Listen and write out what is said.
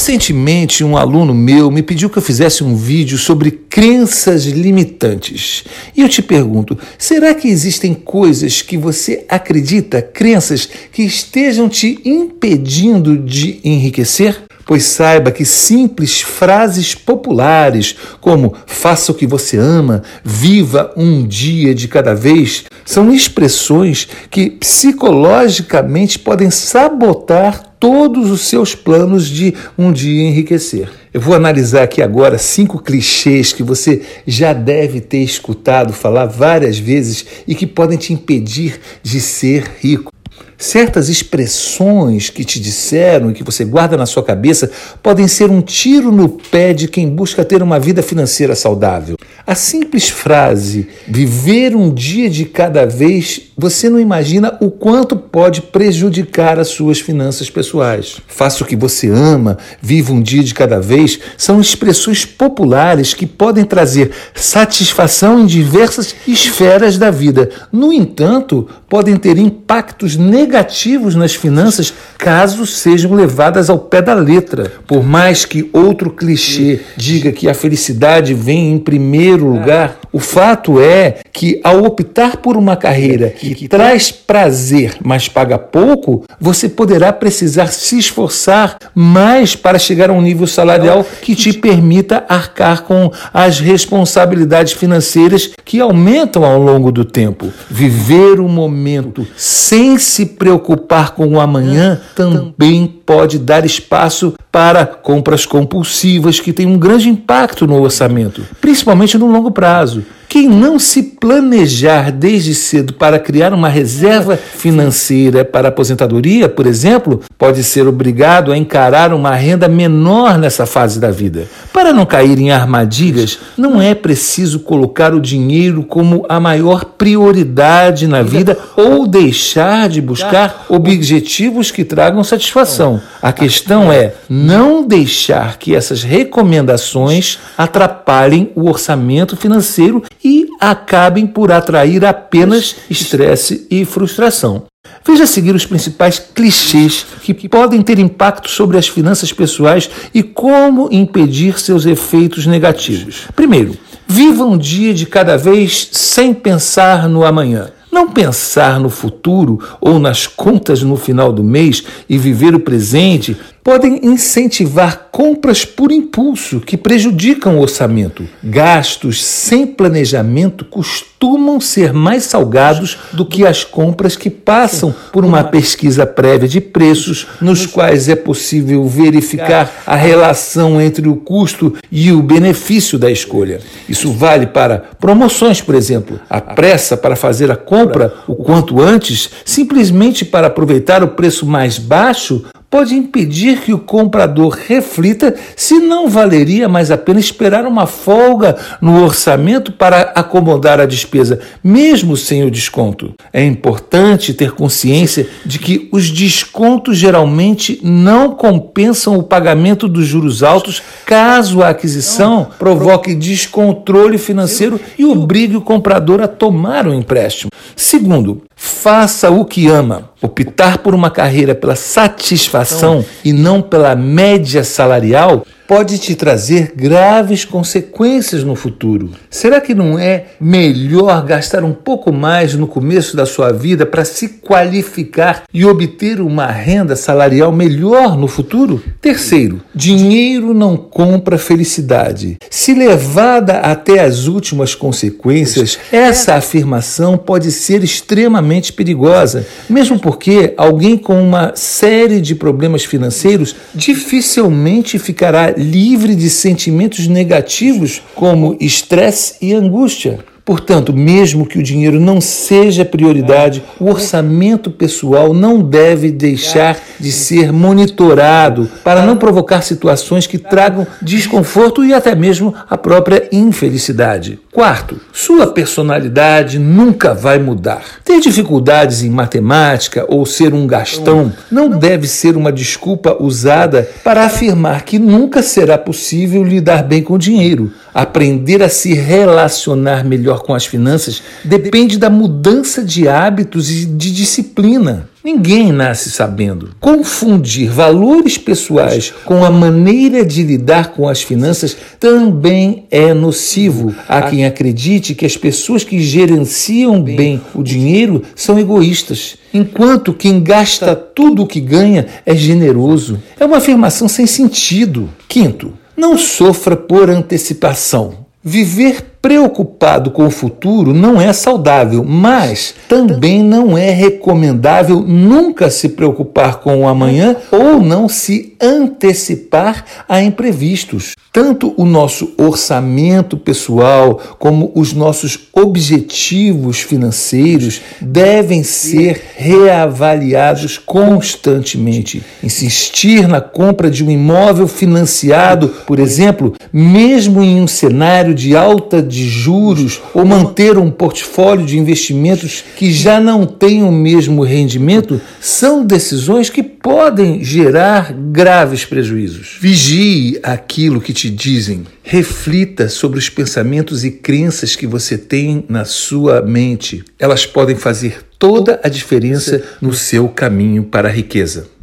Recentemente, um aluno meu me pediu que eu fizesse um vídeo sobre crenças limitantes. E eu te pergunto: será que existem coisas que você acredita, crenças que estejam te impedindo de enriquecer? Pois saiba que simples frases populares, como faça o que você ama, viva um dia de cada vez, são expressões que psicologicamente podem sabotar todos os seus planos de um dia enriquecer. Eu vou analisar aqui agora cinco clichês que você já deve ter escutado falar várias vezes e que podem te impedir de ser rico. Certas expressões que te disseram e que você guarda na sua cabeça podem ser um tiro no pé de quem busca ter uma vida financeira saudável. A simples frase viver um dia de cada vez, você não imagina o quanto pode prejudicar as suas finanças pessoais. Faça o que você ama, viva um dia de cada vez, são expressões populares que podem trazer satisfação em diversas esferas da vida. No entanto, podem ter impactos negativos negativos nas finanças caso sejam levadas ao pé da letra. Por mais que outro clichê diga que a felicidade vem em primeiro lugar, o fato é que ao optar por uma carreira que traz prazer, mas paga pouco, você poderá precisar se esforçar mais para chegar a um nível salarial que te permita arcar com as responsabilidades financeiras que aumentam ao longo do tempo. Viver o momento sem se preocupar com o amanhã também pode dar espaço para compras compulsivas que têm um grande impacto no orçamento, principalmente no longo prazo. Quem não se planejar desde cedo para criar uma reserva financeira para aposentadoria, por exemplo, pode ser obrigado a encarar uma renda menor nessa fase da vida. Para não cair em armadilhas, não é preciso colocar o dinheiro como a maior prioridade na vida ou deixar de buscar objetivos que tragam satisfação. A questão é não deixar que essas recomendações atrapalhem o orçamento financeiro acabem por atrair apenas estresse e frustração. Veja a seguir os principais clichês que podem ter impacto sobre as finanças pessoais e como impedir seus efeitos negativos. Primeiro, viva um dia de cada vez sem pensar no amanhã. Não pensar no futuro ou nas contas no final do mês e viver o presente podem incentivar compras por impulso que prejudicam o orçamento. Gastos sem planejamento costumam ser mais salgados do que as compras que passam por uma pesquisa prévia de preços, nos quais é possível verificar a relação entre o custo e o benefício da escolha. Isso vale para promoções, por exemplo. A pressa para fazer a compra o quanto antes, simplesmente para aproveitar o preço mais baixo, pode impedir que o comprador reflita se não valeria mais a pena esperar uma folga no orçamento para acomodar a despesa, mesmo sem o desconto. É importante ter consciência de que os descontos geralmente não compensam o pagamento dos juros altos caso a aquisição provoque descontrole financeiro e obrigue o comprador a tomar o um empréstimo. Segundo, faça o que ama. Optar por uma carreira pela satisfação e não pela média salarial pode te trazer graves consequências no futuro. Será que não é melhor gastar um pouco mais no começo da sua vida para se qualificar e obter uma renda salarial melhor no futuro? Terceiro, dinheiro não compra felicidade. Se levada até as últimas consequências, essa afirmação pode ser extremamente perigosa, mesmo porque alguém com uma série de problemas financeiros dificilmente ficará livre de sentimentos negativos como estresse e angústia. Portanto, mesmo que o dinheiro não seja prioridade, o orçamento pessoal não deve deixar de ser monitorado para não provocar situações que tragam desconforto e até mesmo a própria infelicidade. Quarto, sua personalidade nunca vai mudar. Ter dificuldades em matemática ou ser um gastão não deve ser uma desculpa usada para afirmar que nunca será possível lidar bem com dinheiro. Aprender a se relacionar melhor melhor com as finanças depende da mudança de hábitos e de disciplina. Ninguém nasce sabendo. Confundir valores pessoais com a maneira de lidar com as finanças também é nocivo. Há quem acredite que as pessoas que gerenciam bem o dinheiro são egoístas, enquanto quem gasta tudo o que ganha é generoso. É uma afirmação sem sentido. Quinto, não sofra por antecipação. Viver preocupado com o futuro não é saudável, mas também não é recomendável nunca se preocupar com o amanhã ou não se antecipar a imprevistos. Tanto o nosso orçamento pessoal como os nossos objetivos financeiros devem ser reavaliados constantemente. Insistir na compra de um imóvel financiado, por exemplo, mesmo em um cenário de alta de juros ou manter um portfólio de investimentos que já não tem o mesmo rendimento, são decisões que podem gerar graves prejuízos. Vigie aquilo que te dizem. Reflita sobre os pensamentos e crenças que você tem na sua mente. Elas podem fazer toda a diferença no seu caminho para a riqueza.